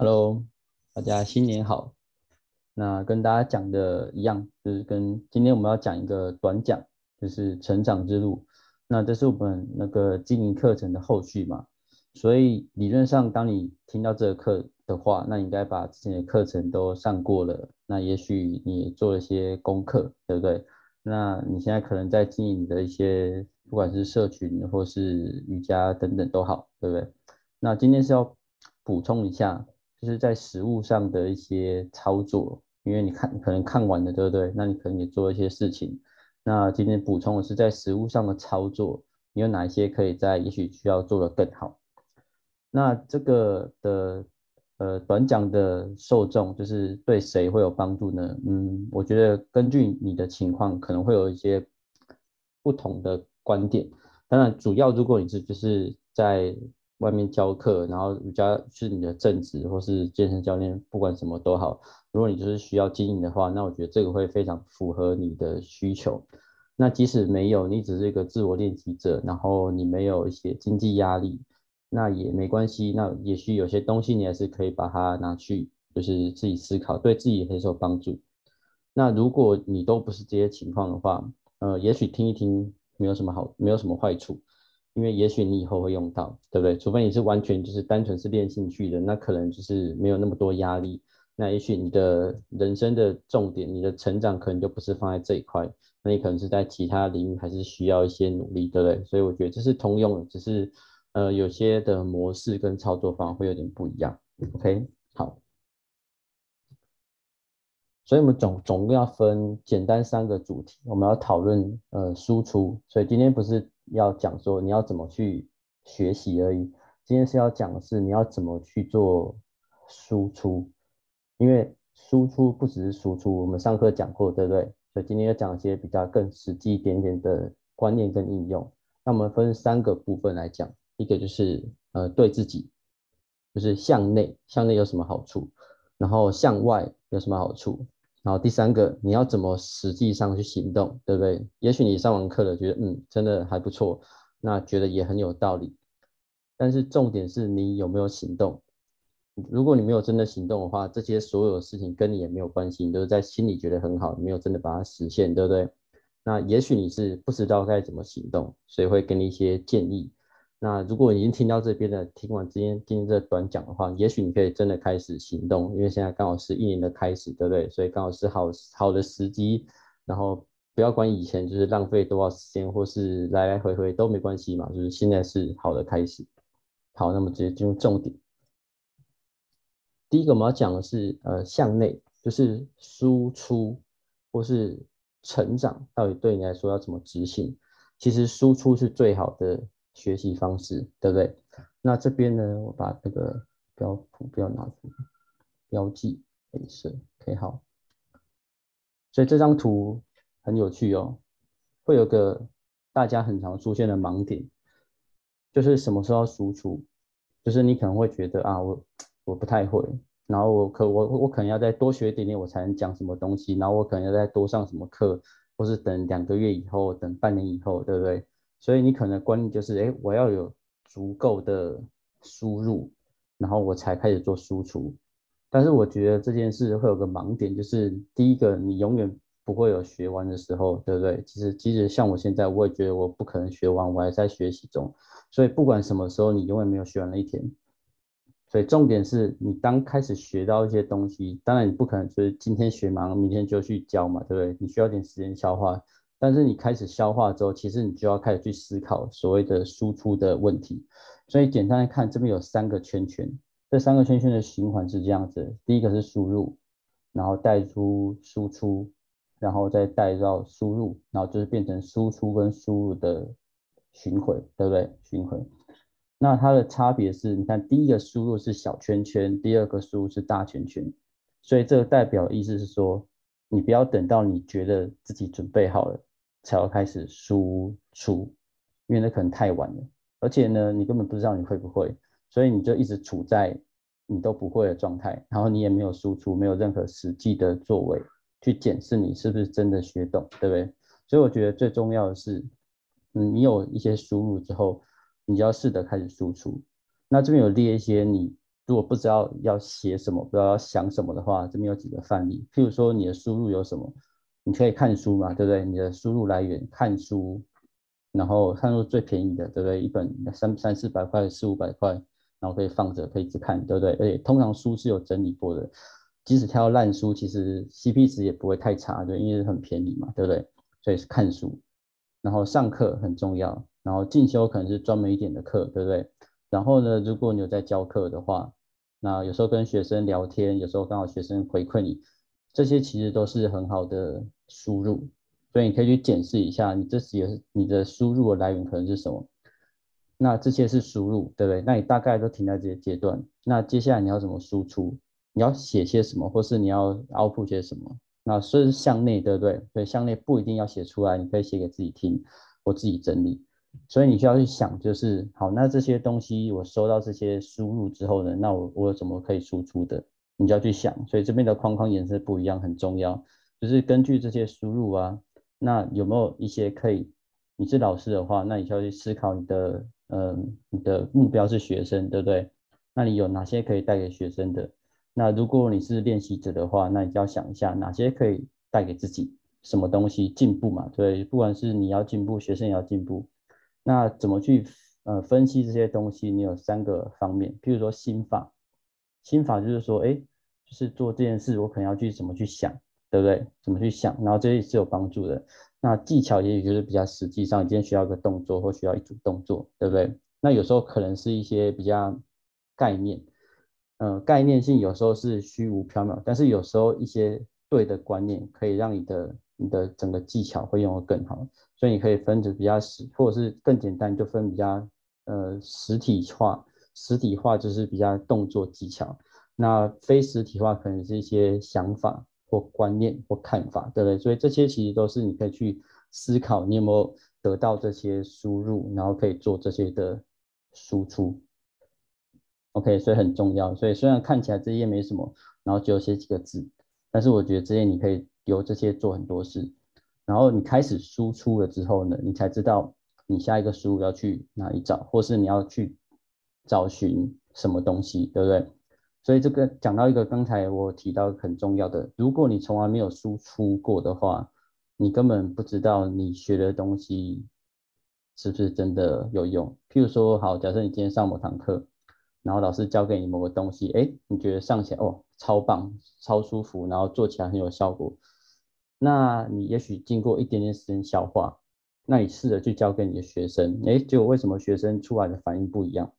Hello，大家新年好。那跟大家讲的一样，就是跟今天我们要讲一个短讲，就是成长之路。那这是我们那个经营课程的后续嘛，所以理论上，当你听到这个课的话，那你应该把之前的课程都上过了。那也许你也做了一些功课，对不对？那你现在可能在经营的一些，不管是社群或是瑜伽等等都好，对不对？那今天是要补充一下。就是在实物上的一些操作，因为你看可能看完了，对不对？那你可能也做一些事情。那今天补充的是在实物上的操作，你有哪些可以在也许需要做得更好？那这个的呃短讲的受众就是对谁会有帮助呢？嗯，我觉得根据你的情况可能会有一些不同的观点。当然，主要如果你是就是在外面教课，然后瑜伽是你的正职，或是健身教练，不管什么都好。如果你就是需要经营的话，那我觉得这个会非常符合你的需求。那即使没有，你只是一个自我练习者，然后你没有一些经济压力，那也没关系。那也许有些东西你还是可以把它拿去，就是自己思考，对自己也很有帮助。那如果你都不是这些情况的话，呃，也许听一听没有什么好，没有什么坏处。因为也许你以后会用到，对不对？除非你是完全就是单纯是练兴趣的，那可能就是没有那么多压力。那也许你的人生的重点，你的成长可能就不是放在这一块，那你可能是在其他领域还是需要一些努力，对不对？所以我觉得这是通用的，只是呃有些的模式跟操作方会有点不一样。OK，好。所以我们总总共要分简单三个主题，我们要讨论呃输出。所以今天不是。要讲说你要怎么去学习而已。今天是要讲的是你要怎么去做输出，因为输出不只是输出，我们上课讲过，对不对？所以今天要讲一些比较更实际一点点的观念跟应用。那我们分三个部分来讲，一个就是呃对自己，就是向内，向内有什么好处？然后向外有什么好处？然后第三个，你要怎么实际上去行动，对不对？也许你上完课了，觉得嗯，真的还不错，那觉得也很有道理。但是重点是你有没有行动？如果你没有真的行动的话，这些所有的事情跟你也没有关系，你都是在心里觉得很好，没有真的把它实现，对不对？那也许你是不知道该怎么行动，所以会给你一些建议。那如果你已经听到这边的，听完今天今天这短讲的话，也许你可以真的开始行动，因为现在刚好是一年的开始，对不对？所以刚好是好好的时机，然后不要管以前就是浪费多少时间，或是来来回回都没关系嘛，就是现在是好的开始。好，那么直接进入重点。第一个我们要讲的是，呃，向内，就是输出或是成长，到底对你来说要怎么执行？其实输出是最好的。学习方式对不对？那这边呢，我把这个标图标拿出，标记颜色，OK 好。所以这张图很有趣哦，会有个大家很常出现的盲点，就是什么时候要输出？就是你可能会觉得啊，我我不太会，然后我可我我可能要再多学一点点，我才能讲什么东西，然后我可能要再多上什么课，或是等两个月以后，等半年以后，对不对？所以你可能观念就是，哎，我要有足够的输入，然后我才开始做输出。但是我觉得这件事会有个盲点，就是第一个，你永远不会有学完的时候，对不对？其实，即使像我现在，我也觉得我不可能学完，我还在学习中。所以不管什么时候，你永远没有学完那一天。所以重点是你当开始学到一些东西，当然你不可能就是今天学完，明天就去教嘛，对不对？你需要点时间消化。但是你开始消化之后，其实你就要开始去思考所谓的输出的问题。所以简单来看，这边有三个圈圈，这三个圈圈的循环是这样子：第一个是输入，然后带出输出，然后再带到输入，然后就是变成输出跟输入的循环，对不对？循环。那它的差别是，你看第一个输入是小圈圈，第二个输入是大圈圈。所以这个代表意思是说，你不要等到你觉得自己准备好了。才要开始输出，因为那可能太晚了，而且呢，你根本不知道你会不会，所以你就一直处在你都不会的状态，然后你也没有输出，没有任何实际的作为去检视你是不是真的学懂，对不对？所以我觉得最重要的是，嗯，你有一些输入之后，你就要试着开始输出。那这边有列一些你如果不知道要写什么，不知道要想什么的话，这边有几个范例。譬如说你的输入有什么，你可以看书嘛，对不对？你的输入来源看书，然后看书最便宜的，对不对？一本三三四百块、四五百块，然后可以放着，可以一直看，对不对？而且通常书是有整理过的，即使挑烂书，其实 CP 值也不会太差，对，因为很便宜嘛，对不对？所以是看书，然后上课很重要，然后进修可能是专门一点的课，对不对？然后呢，如果你有在教课的话，那有时候跟学生聊天，有时候刚好学生回馈你，这些其实都是很好的输入，所以你可以去检视一下，你这些你的输入的来源可能是什么。那这些是输入，对不对？那你大概都停在这些阶段，那接下来你要怎么输出？你要写些什么，或是你要 output 些什么？那所以是向内，对不对？所以向内不一定要写出来，你可以写给自己听，或自己整理。所以你需要去想，就是好，那这些东西我收到这些输入之后呢，那我我有什么可以输出的？你就要去想。所以这边的框框颜色不一样很重要，就是根据这些输入啊，那有没有一些可以？你是老师的话，那你需要去思考你的，呃，你的目标是学生，对不对？那你有哪些可以带给学生的？那如果你是练习者的话，那你就要想一下哪些可以带给自己什么东西进步嘛？对，不管是你要进步，学生也要进步。那怎么去呃分析这些东西？你有三个方面，譬如说心法，心法就是说，哎，就是做这件事，我可能要去怎么去想，对不对？怎么去想，然后这些是有帮助的。那技巧也许就是比较实际上，今天需要一个动作或需要一组动作，对不对？那有时候可能是一些比较概念，呃，概念性有时候是虚无缥缈，但是有时候一些对的观念可以让你的你的整个技巧会用得更好。所以你可以分着比较实，或者是更简单，就分比较呃实体化。实体化就是比较动作技巧，那非实体化可能是一些想法或观念或看法，对不对？所以这些其实都是你可以去思考，你有没有得到这些输入，然后可以做这些的输出。OK，所以很重要。所以虽然看起来这些没什么，然后只有写几个字，但是我觉得这些你可以由这些做很多事。然后你开始输出了之后呢，你才知道你下一个输入要去哪里找，或是你要去找寻什么东西，对不对？所以这个讲到一个刚才我提到很重要的，如果你从来没有输出过的话，你根本不知道你学的东西是不是真的有用。譬如说，好，假设你今天上某堂课，然后老师教给你某个东西，哎，你觉得上起来哦超棒、超舒服，然后做起来很有效果。那你也许经过一点点时间消化，那你试着去教给你的学生，诶，结果为什么学生出来的反应不一样？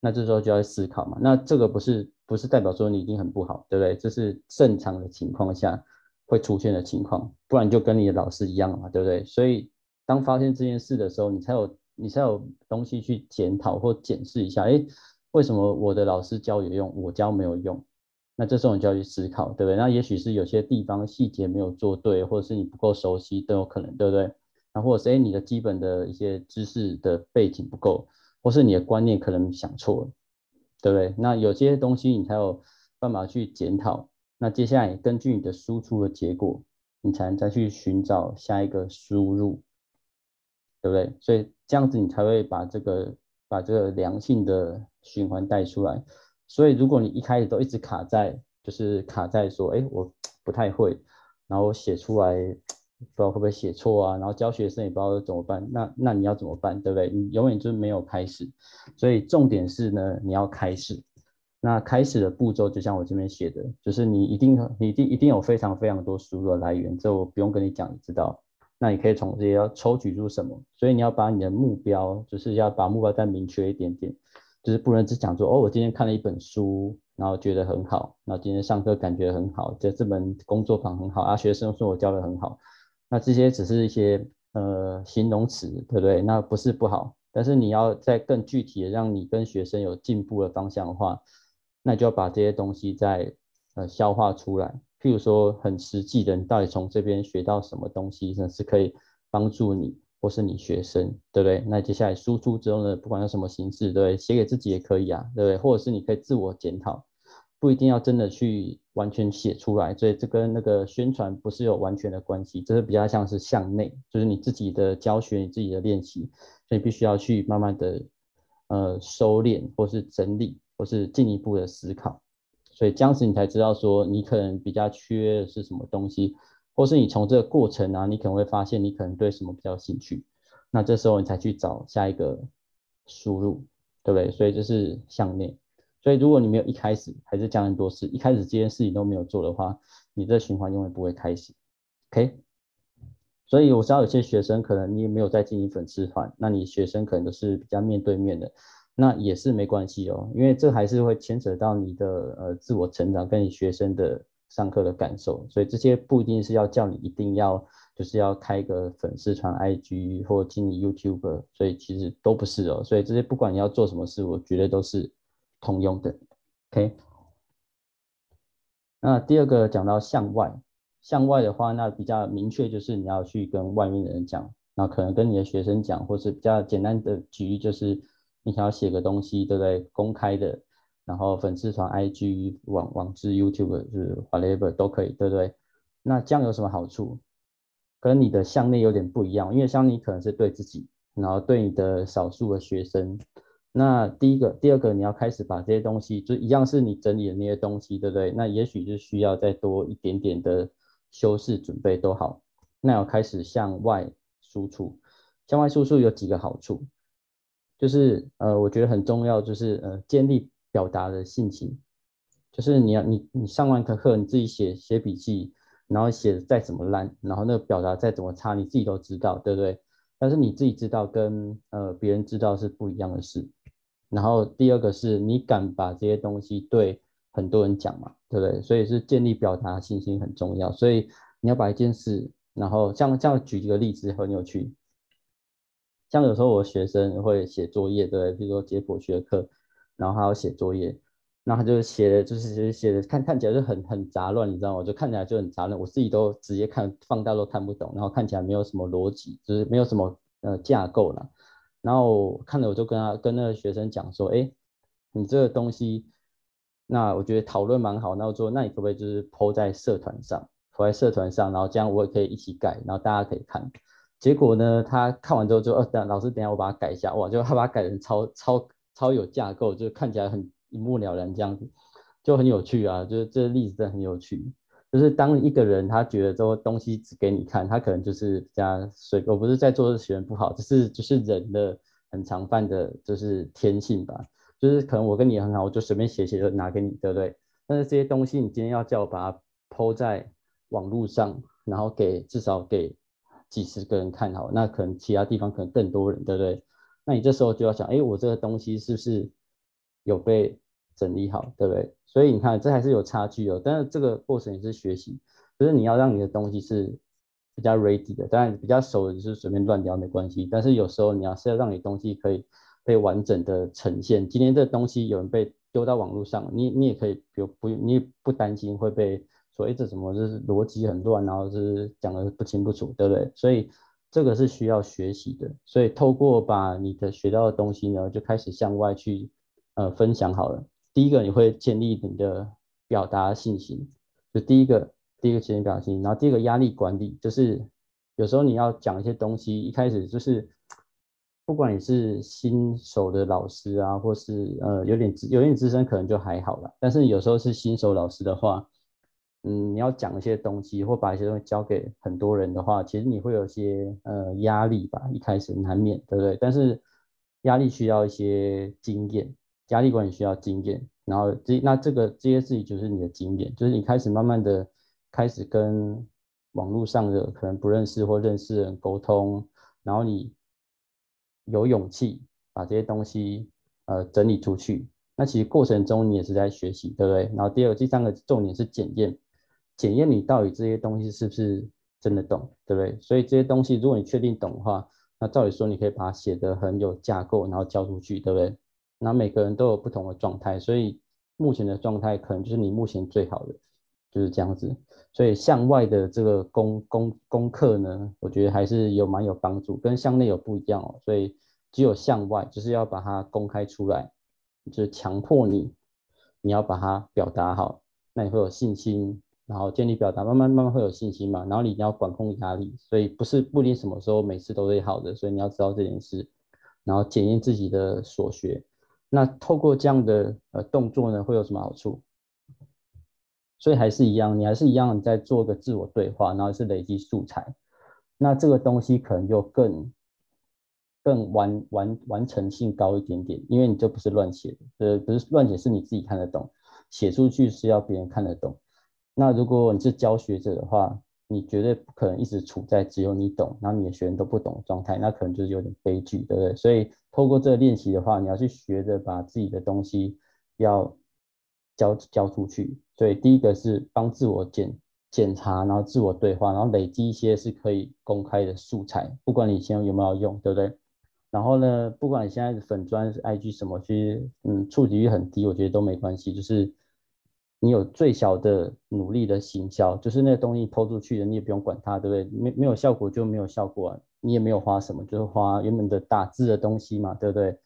那这时候就要思考嘛。那这个不是不是代表说你已经很不好，对不对？这是正常的情况下会出现的情况，不然就跟你的老师一样嘛，对不对？所以当发现这件事的时候，你才有你才有东西去检讨或检视一下，诶，为什么我的老师教有用，我教没有用？那这时候你就要去思考，对不对？那也许是有些地方细节没有做对，或者是你不够熟悉都有可能，对不对？那或者是诶你的基本的一些知识的背景不够，或是你的观念可能想错了，对不对？那有些东西你才有办法去检讨。那接下来根据你的输出的结果，你才能再去寻找下一个输入，对不对？所以这样子你才会把这个把这个良性的循环带出来。所以，如果你一开始都一直卡在，就是卡在说，哎，我不太会，然后写出来不知道会不会写错啊，然后教学生也不知道怎么办，那那你要怎么办，对不对？你永远就是没有开始。所以重点是呢，你要开始。那开始的步骤就像我这边写的，就是你一定你一定一定有非常非常多输入的来源，这我不用跟你讲，你知道。那你可以从这些要抽取出什么？所以你要把你的目标，就是要把目标再明确一点点。就是不能只讲说哦，我今天看了一本书，然后觉得很好，然后今天上课感觉很好，这这门工作坊很好啊，学生说我教的很好，那这些只是一些呃形容词，对不对？那不是不好，但是你要再更具体的让你跟学生有进步的方向的话，那就要把这些东西再呃消化出来。譬如说很实际的，你到底从这边学到什么东西，那是可以帮助你。或是你学生，对不对？那接下来输出之后呢，不管用什么形式，对不对？写给自己也可以啊，对不对？或者是你可以自我检讨，不一定要真的去完全写出来。所以这跟那个宣传不是有完全的关系，这是比较像是向内，就是你自己的教学、你自己的练习，所以必须要去慢慢的呃收敛或是整理，或是进一步的思考。所以这样子你才知道说你可能比较缺的是什么东西，或是你从这个过程啊，你可能会发现你可能对什么比较兴趣，那这时候你才去找下一个输入，对不对？所以这是向内。所以如果你没有一开始还是讲很多事，一开始这件事情都没有做的话，你这循环永远不会开始。OK。所以我知道有些学生可能你也没有在经营粉丝团，那你学生可能都是比较面对面的。那也是没关系哦，因为这还是会牵扯到你的呃自我成长跟你学生的上课的感受，所以这些不一定是要叫你一定要就是要开一个粉丝团 IG 或经营 YouTube，所以其实都不是哦，所以这些不管你要做什么事，我觉得都是通用的。OK，那第二个讲到向外，向外的话，那比较明确就是你要去跟外面的人讲，那可能跟你的学生讲，或是比较简单的举例就是。你想要写个东西，对不对？公开的，然后粉丝团、IG、网网志、YouTube 就是华莱坞都可以，对不对？那这样有什么好处？跟你的向内有点不一样，因为像你可能是对自己，然后对你的少数的学生。那第一个、第二个，你要开始把这些东西，就一样是你整理的那些东西，对不对？那也许就需要再多一点点的修饰准备都好。那要开始向外输出，向外输出有几个好处？就是呃，我觉得很重要，就是呃，建立表达的信心。就是你要你你上完课课，你自己写写笔记，然后写的再怎么烂，然后那个表达再怎么差，你自己都知道，对不对？但是你自己知道跟呃别人知道是不一样的事。然后第二个是你敢把这些东西对很多人讲嘛，对不对？所以是建立表达信心很重要。所以你要把一件事，然后像这样举一个例子很有趣。像有时候我学生会写作业，对，比如说解剖学课，然后他要写作业，那他就写的就是写的看看起来就很很杂乱，你知道吗？就看起来就很杂乱，我自己都直接看放大都看不懂，然后看起来没有什么逻辑，就是没有什么呃架构了。然后看了我就跟他跟那个学生讲说，哎，你这个东西，那我觉得讨论蛮好，那我说那你可不可以就是 po 在社团上，po 在社团上，然后这样我也可以一起改，然后大家可以看。结果呢，他看完之后就，呃，等老师，等下我把它改一下，哇，就他把它改成超超超有架构，就看起来很一目了然这样子，就很有趣啊，就是这个例子真的很有趣。就是当一个人他觉得这个东西只给你看，他可能就是比较水，我不是在做学生不好，只是就是人的很常犯的，就是天性吧。就是可能我跟你很好，我就随便写写就拿给你，对不对？但是这些东西你今天要叫我把它 po 在网络上，然后给至少给。几十个人看好，那可能其他地方可能更多人，对不对？那你这时候就要想，哎，我这个东西是不是有被整理好，对不对？所以你看，这还是有差距哦。但是这个过程也是学习，就是你要让你的东西是比较 ready 的，当然比较熟的就是随便乱聊没关系。但是有时候你要是要让你东西可以被完整的呈现。今天这东西有人被丢到网络上，你你也可以，比如不，你也不担心会被。所以这什么就是逻辑很乱，然后是讲的不清不楚，对不对？所以这个是需要学习的。所以透过把你的学到的东西呢，就开始向外去呃分享好了。第一个你会建立你的表达信心，就第一个第一个建立表达信心。然后第二个压力管理，就是有时候你要讲一些东西，一开始就是不管你是新手的老师啊，或是呃有点有点资深，可能就还好了。但是有时候是新手老师的话，嗯，你要讲一些东西，或把一些东西交给很多人的话，其实你会有些呃压力吧，一开始难免，对不对？但是压力需要一些经验，压力管理需要经验，然后这那这个这些事情就是你的经验，就是你开始慢慢的开始跟网络上的可能不认识或认识的人沟通，然后你有勇气把这些东西呃整理出去，那其实过程中你也是在学习，对不对？然后第二、第三个重点是检验。检验你到底这些东西是不是真的懂，对不对？所以这些东西，如果你确定懂的话，那照理说你可以把它写得很有架构，然后交出去，对不对？那每个人都有不同的状态，所以目前的状态可能就是你目前最好的，就是这样子。所以向外的这个功功功课呢，我觉得还是有蛮有帮助，跟向内有不一样哦。所以只有向外，就是要把它公开出来，就是强迫你，你要把它表达好，那你会有信心。然后建立表达，慢慢慢慢会有信心嘛。然后你要管控压力，所以不是不一定什么时候每次都会好的，所以你要知道这件事。然后检验自己的所学，那透过这样的呃动作呢，会有什么好处？所以还是一样，你还是一样在做个自我对话，然后是累积素材。那这个东西可能就更更完完完成性高一点点，因为你这不是乱写的，呃，不是乱写，是你自己看得懂，写出去是要别人看得懂。那如果你是教学者的话，你绝对不可能一直处在只有你懂，然后你的学生都不懂状态，那可能就是有点悲剧，对不对？所以透过这个练习的话，你要去学着把自己的东西要交交出去。所以第一个是帮自我检检查，然后自我对话，然后累积一些是可以公开的素材，不管你现在有没有用，对不对？然后呢，不管你现在的粉专是 IG 什么，其实嗯触及率很低，我觉得都没关系，就是。你有最小的努力的行销，就是那东西抛出去的，你也不用管它，对不对？没没有效果就没有效果，你也没有花什么，就是花原本的打字的东西嘛，对不对？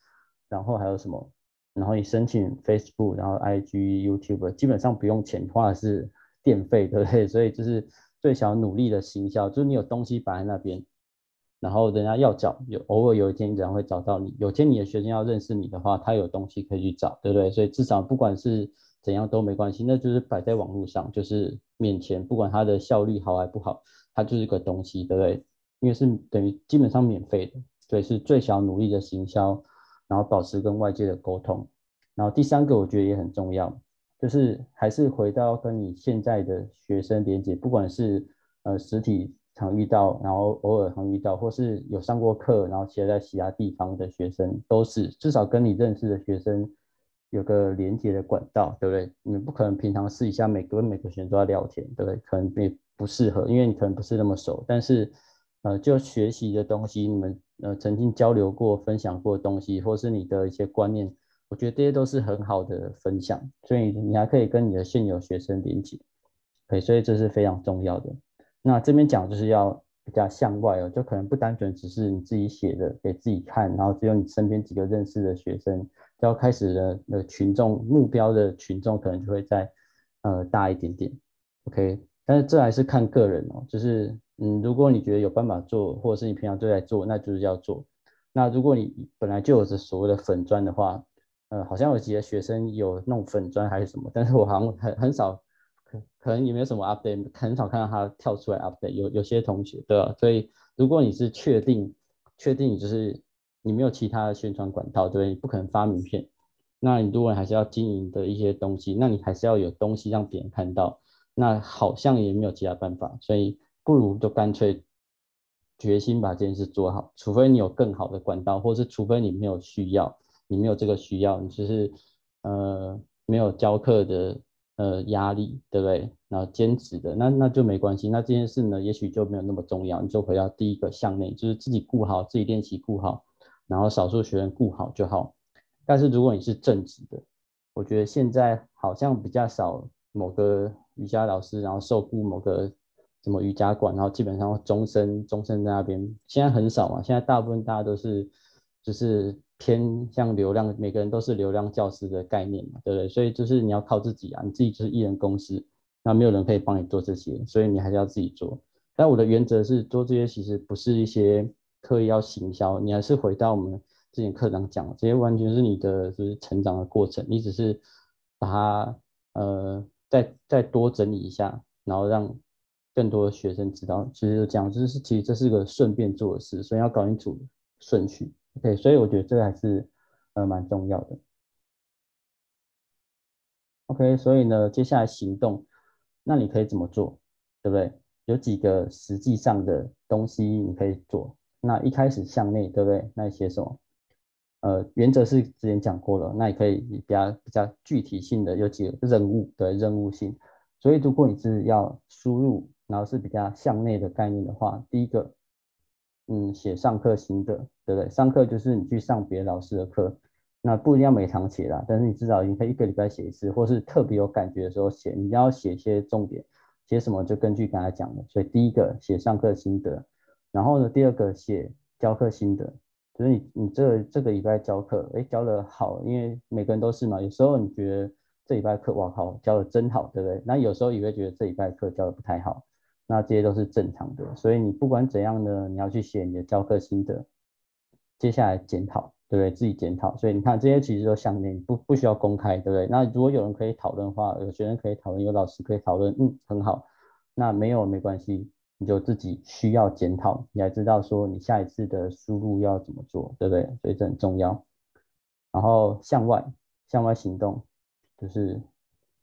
然后还有什么？然后你申请 Facebook，然后 IG、YouTube，基本上不用钱，花的是电费，对不对？所以就是最小努力的行销，就是你有东西摆在那边，然后人家要找，有偶尔有一天人家会找到你，有天你的学生要认识你的话，他有东西可以去找，对不对？所以至少不管是怎样都没关系，那就是摆在网络上，就是面前，不管它的效率好还不好，它就是个东西，对不对？因为是等于基本上免费的，所以是最小努力的行销，然后保持跟外界的沟通。然后第三个我觉得也很重要，就是还是回到跟你现在的学生连接，不管是呃实体常遇到，然后偶尔常遇到，或是有上过课，然后其他在其他地方的学生，都是至少跟你认识的学生。有个连接的管道，对不对？你不可能平常试一下每个每个学生都要聊天，对不对？可能也不适合，因为你可能不是那么熟。但是，呃，就学习的东西，你们呃曾经交流过、分享过东西，或是你的一些观念，我觉得这些都是很好的分享。所以你还可以跟你的现有学生连接，对，所以这是非常重要的。那这边讲就是要比较向外哦，就可能不单纯只是你自己写的给自己看，然后只有你身边几个认识的学生。要开始的那群众目标的群众可能就会再呃大一点点，OK，但是这还是看个人哦，就是嗯，如果你觉得有办法做，或者是你平常就在做，那就是要做。那如果你本来就有着所谓的粉专的话，呃，好像有几个学生有弄粉专还是什么，但是我好像很很少，可可能也没有什么 update，很少看到他跳出来 update。有有些同学对吧？所以如果你是确定确定你就是。你没有其他的宣传管道，对不对？你不可能发名片。那你如果还是要经营的一些东西，那你还是要有东西让别人看到。那好像也没有其他办法，所以不如就干脆决心把这件事做好。除非你有更好的管道，或是除非你没有需要，你没有这个需要，你就是呃没有教课的呃压力，对不对？然后兼职的，那那就没关系。那这件事呢，也许就没有那么重要。你就回到第一个向内，就是自己顾好，自己练习顾好。然后少数学生顾好就好，但是如果你是正职的，我觉得现在好像比较少某个瑜伽老师，然后受雇某个什么瑜伽馆，然后基本上终身终身在那边，现在很少嘛。现在大部分大家都是就是偏向流量，每个人都是流量教师的概念嘛，对不对？所以就是你要靠自己啊，你自己就是一人公司，那没有人可以帮你做这些，所以你还是要自己做。但我的原则是做这些其实不是一些。刻意要行销，你还是回到我们之前课堂讲的，这些完全是你的就是成长的过程，你只是把它呃再再多整理一下，然后让更多的学生知道，其实就这样，就是其实这是个顺便做的事，所以要搞清楚顺序。OK，所以我觉得这个还是呃蛮重要的。OK，所以呢，接下来行动，那你可以怎么做，对不对？有几个实际上的东西你可以做。那一开始向内，对不对？那写什么？呃，原则是之前讲过了。那你可以比较比较具体性的有几个任务的任务性。所以如果你是要输入，然后是比较向内的概念的话，第一个，嗯，写上课心得，对不对？上课就是你去上别的老师的课，那不一定要每堂写啦，但是你至少你可以一个礼拜写一次，或是特别有感觉的时候写。你要写一些重点，写什么就根据刚才讲的。所以第一个写上课心得。然后呢，第二个写教课心得，就是你你这这个礼拜教课，哎，教的好，因为每个人都是嘛。有时候你觉得这礼拜课哇靠，教的真好，对不对？那有时候也会觉得这礼拜课教的不太好，那这些都是正常的。所以你不管怎样呢，你要去写你的教课心得，接下来检讨，对不对？自己检讨。所以你看这些其实都项内不不需要公开，对不对？那如果有人可以讨论的话，有学生可以讨论，有老师可以讨论，嗯，很好。那没有没关系，你就自己需要检讨，你还知道说你下一次的输入要怎么做，对不对？所以这很重要。然后向外向外行动，就是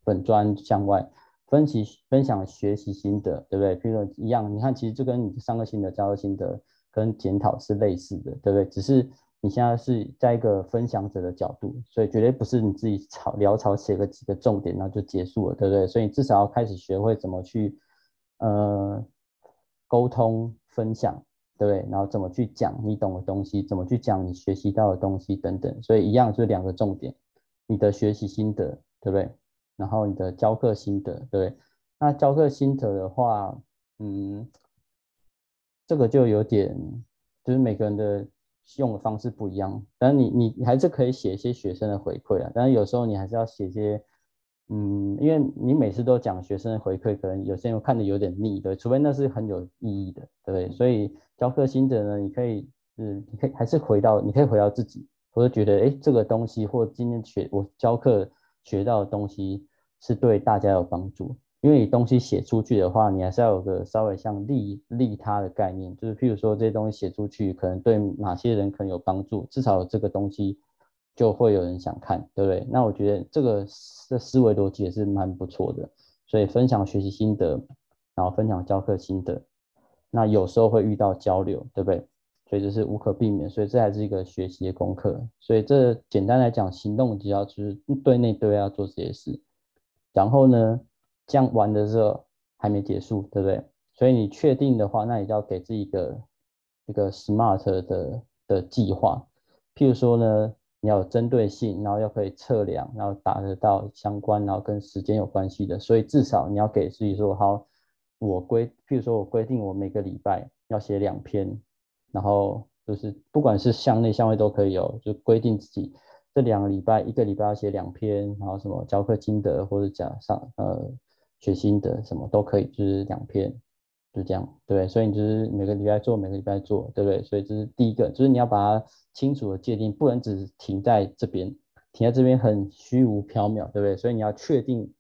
本专向外分析分享学习心得，对不对？譬如说一样，你看其实就跟你上课心得、教课心得跟检讨是类似的，对不对？只是你现在是在一个分享者的角度，所以绝对不是你自己草潦草写个几个重点然后就结束了，对不对？所以你至少要开始学会怎么去呃沟通分享。对不对？然后怎么去讲你懂的东西，怎么去讲你学习到的东西等等，所以一样就是两个重点，你的学习心得，对不对？然后你的教课心得，对不对？那教课心得的话，嗯，这个就有点，就是每个人的用的方式不一样，但是你你你还是可以写一些学生的回馈啊，但是有时候你还是要写一些。嗯，因为你每次都讲学生的回馈，可能有些人看的有点腻，对，除非那是很有意义的，对不对？所以教课心得呢，你可以，嗯，你可以还是回到，你可以回到自己，或者觉得，哎，这个东西或今天学我教课学到的东西是对大家有帮助。因为你东西写出去的话，你还是要有个稍微像利利他的概念，就是譬如说这些东西写出去，可能对哪些人可能有帮助，至少这个东西。就会有人想看，对不对？那我觉得这个这思维逻辑也是蛮不错的。所以分享学习心得，然后分享教课心得，那有时候会遇到交流，对不对？所以这是无可避免，所以这还是一个学习的功课。所以这简单来讲，行动只要就是对内对外要做这些事。然后呢，这样玩的时候还没结束，对不对？所以你确定的话，那你就要给自己一个一个 SMART 的的计划。譬如说呢。你要有针对性，然后要可以测量，然后达得到相关，然后跟时间有关系的。所以至少你要给自己说好，我规，譬如说我规定我每个礼拜要写两篇，然后就是不管是向内向外都可以有，就规定自己这两个礼拜一个礼拜要写两篇，然后什么教课心得或者讲上呃学心得什么都可以，就是两篇。就这样，对，所以你就是每个礼拜做，每个礼拜做，对不对？所以这是第一个，就是你要把它清楚的界定，不能只停在这边，停在这边很虚无缥缈，对不对？所以你要确定，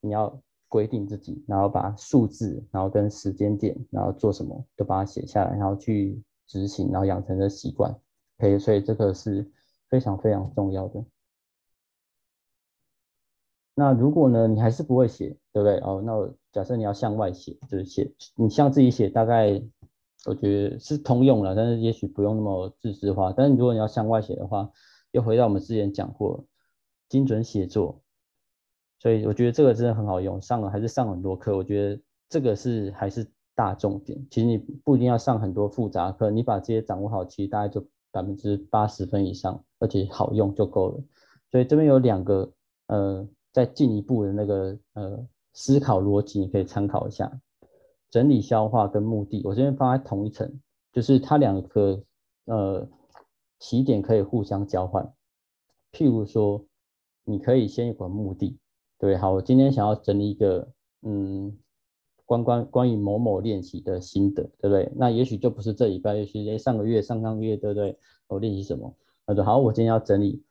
你要规定自己，然后把数字，然后跟时间点，然后做什么，都把它写下来，然后去执行，然后养成的习惯。可以所以这个是非常非常重要的。那如果呢，你还是不会写，对不对？哦，那我假设你要向外写，就是写你向自己写，大概我觉得是通用了，但是也许不用那么自私化。但是如果你要向外写的话，又回到我们之前讲过精准写作，所以我觉得这个真的很好用，上了还是上很多课，我觉得这个是还是大重点。其实你不一定要上很多复杂课，你把这些掌握好，其实大概就百分之八十分以上，而且好用就够了。所以这边有两个呃。再进一步的那个呃思考逻辑，你可以参考一下，整理消化跟目的，我这边放在同一层，就是它两个呃起点可以互相交换。譬如说，你可以先有个目的，对，好，我今天想要整理一个嗯关关关于某某练习的心得，对不对？那也许就不是这礼拜，也许上个月、上上个月，对不对？我练习什么？他说好，我今天要整理。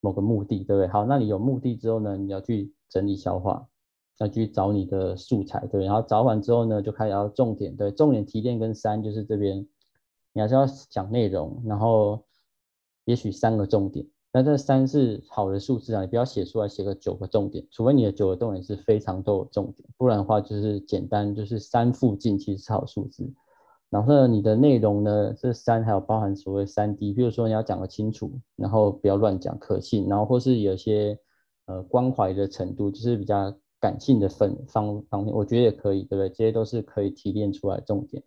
某个目的，对不对？好，那你有目的之后呢，你要去整理消化，要去找你的素材，对。然后找完之后呢，就开始要重点，对，重点提炼跟三就是这边，你还是要讲内容，然后也许三个重点，那这三是好的数字啊，你不要写出来写个九个重点，除非你的九个重点是非常多的重点，不然的话就是简单，就是三附近其实是好数字。然后呢，你的内容呢，这三还有包含所谓三 D，比如说你要讲得清楚，然后不要乱讲，可信，然后或是有些呃关怀的程度，就是比较感性的分方方面，我觉得也可以，对不对？这些都是可以提炼出来重点。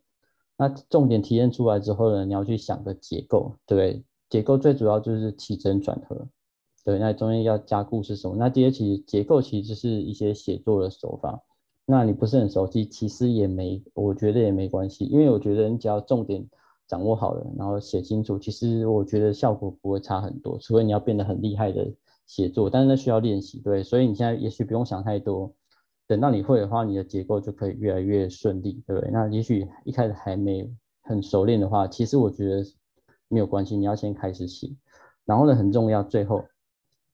那重点提炼出来之后呢，你要去想个结构，对不对？结构最主要就是起承转合，对，那中间要加故事什么？那这些其实结构其实是一些写作的手法。那你不是很熟悉，其实也没，我觉得也没关系，因为我觉得你只要重点掌握好了，然后写清楚，其实我觉得效果不会差很多，除非你要变得很厉害的写作，但是那需要练习，对，所以你现在也许不用想太多，等到你会的话，你的结构就可以越来越顺利，对不对？那也许一开始还没很熟练的话，其实我觉得没有关系，你要先开始写，然后呢，很重要，最后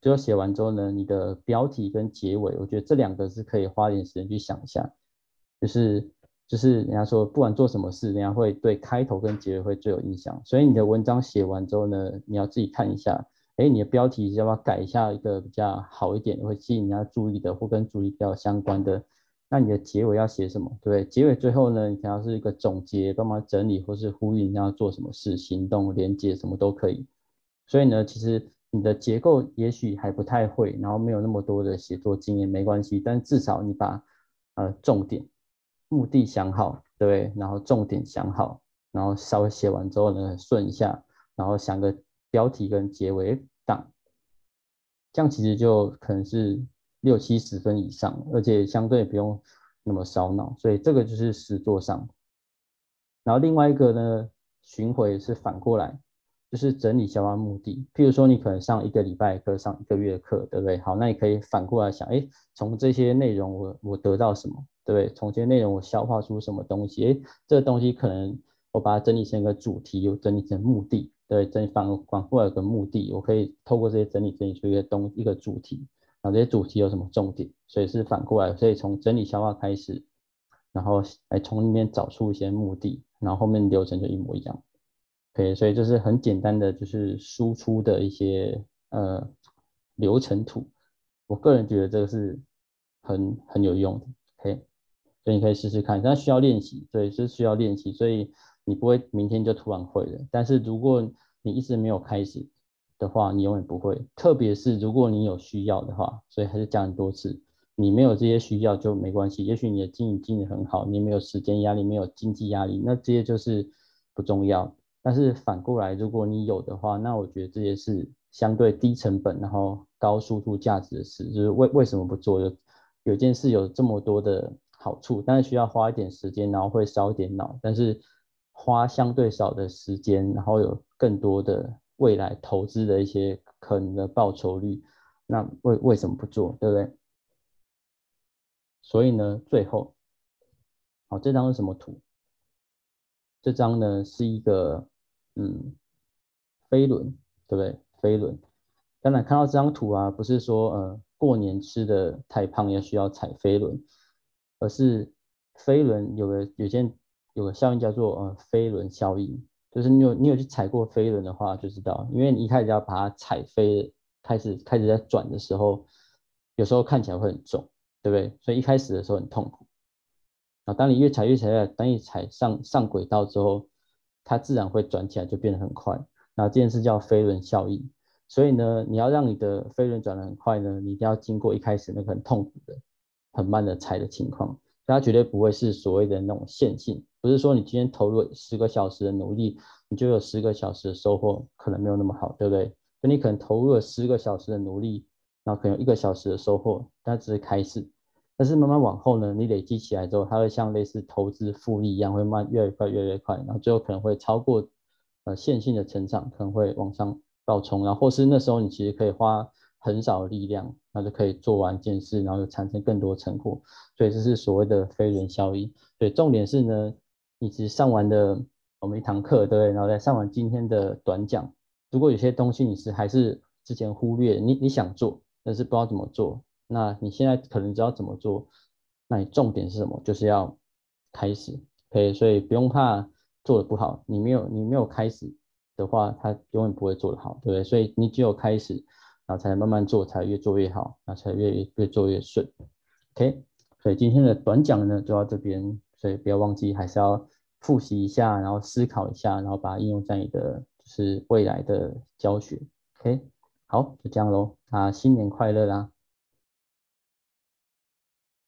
最后写完之后呢，你的标题跟结尾，我觉得这两个是可以花点时间去想一下，就是就是人家说不管做什么事，人家会对开头跟结尾会最有印象，所以你的文章写完之后呢，你要自己看一下，哎，你的标题要不要改一下一个比较好一点，会吸引人家注意的，或跟注意比较相关的。那你的结尾要写什么？对？结尾最后呢，你可能是一个总结，帮忙整理，或是呼吁人家做什么事，行动、连接什么都可以。所以呢，其实你的结构也许还不太会，然后没有那么多的写作经验，没关系。但至少你把呃重点、目的想好，对？然后重点想好，然后稍微写完之后呢，顺一下，然后想个标题跟结尾档，这样其实就可能是。六七十分以上，而且相对不用那么烧脑，所以这个就是实作上。然后另外一个呢，巡回是反过来，就是整理消化目的。譬如说，你可能上一个礼拜课，上一个月课，对不对？好，那你可以反过来想，哎，从这些内容我我得到什么，对不对？从这些内容我消化出什么东西？哎，这个东西可能我把它整理成一个主题，又整理成目的，对，整理反反过来有个目的，我可以透过这些整理整理出一个东一个主题。然后这些主题有什么重点？所以是反过来，所以从整理消化开始，然后来从里面找出一些目的，然后后面流程就一模一样。可以，所以就是很简单的，就是输出的一些呃流程图。我个人觉得这个是很很有用的。OK，所以你可以试试看，但需要练习，对，是需要练习，所以你不会明天就突然会了。但是如果你一直没有开始，的话，你永远不会。特别是如果你有需要的话，所以还是讲很多次，你没有这些需要就没关系。也许你的经营经营很好，你没有时间压力，没有经济压力，那这些就是不重要。但是反过来，如果你有的话，那我觉得这些是相对低成本，然后高输出价值的事。就是为为什么不做？有有件事有这么多的好处，但是需要花一点时间，然后会烧一点脑，但是花相对少的时间，然后有更多的。未来投资的一些可能的报酬率，那为为什么不做，对不对？所以呢，最后，好，这张是什么图？这张呢是一个嗯飞轮，对不对？飞轮。当然看到这张图啊，不是说呃过年吃的太胖要需要踩飞轮，而是飞轮有个有件有个效应叫做呃飞轮效应。就是你有你有去踩过飞轮的话就知道，因为你一开始要把它踩飞，开始开始在转的时候，有时候看起来会很重，对不对？所以一开始的时候很痛苦。啊，当你越踩越踩越，当你踩上上轨道之后，它自然会转起来，就变得很快。那这件事叫飞轮效应。所以呢，你要让你的飞轮转得很快呢，你一定要经过一开始那个很痛苦的、很慢的踩的情况。它绝对不会是所谓的那种线性。不是说你今天投入十个小时的努力，你就有十个小时的收获，可能没有那么好，对不对？所以你可能投入了十个小时的努力，然后可能有一个小时的收获，但只是开始。但是慢慢往后呢，你累积起来之后，它会像类似投资复利一样，会慢越来越快，越来越快，然后最后可能会超过呃线性的成长，可能会往上爆冲，然后或是那时候你其实可以花很少的力量，那就可以做完一件事，然后就产生更多成果。所以这是所谓的飞轮效应。对，重点是呢。你只上完的我们一堂课，对不对？然后再上完今天的短讲。如果有些东西你是还是之前忽略，你你想做，但是不知道怎么做，那你现在可能知道怎么做。那你重点是什么？就是要开始，OK？所以不用怕做的不好。你没有你没有开始的话，它永远不会做得好，对不对？所以你只有开始，然后才能慢慢做，才越做越好，然后才越越做越顺，OK？所以今天的短讲呢，就到这边。所以不要忘记，还是要复习一下，然后思考一下，然后把它应用在你的就是未来的教学。OK，好，就这样喽，啊，新年快乐啦！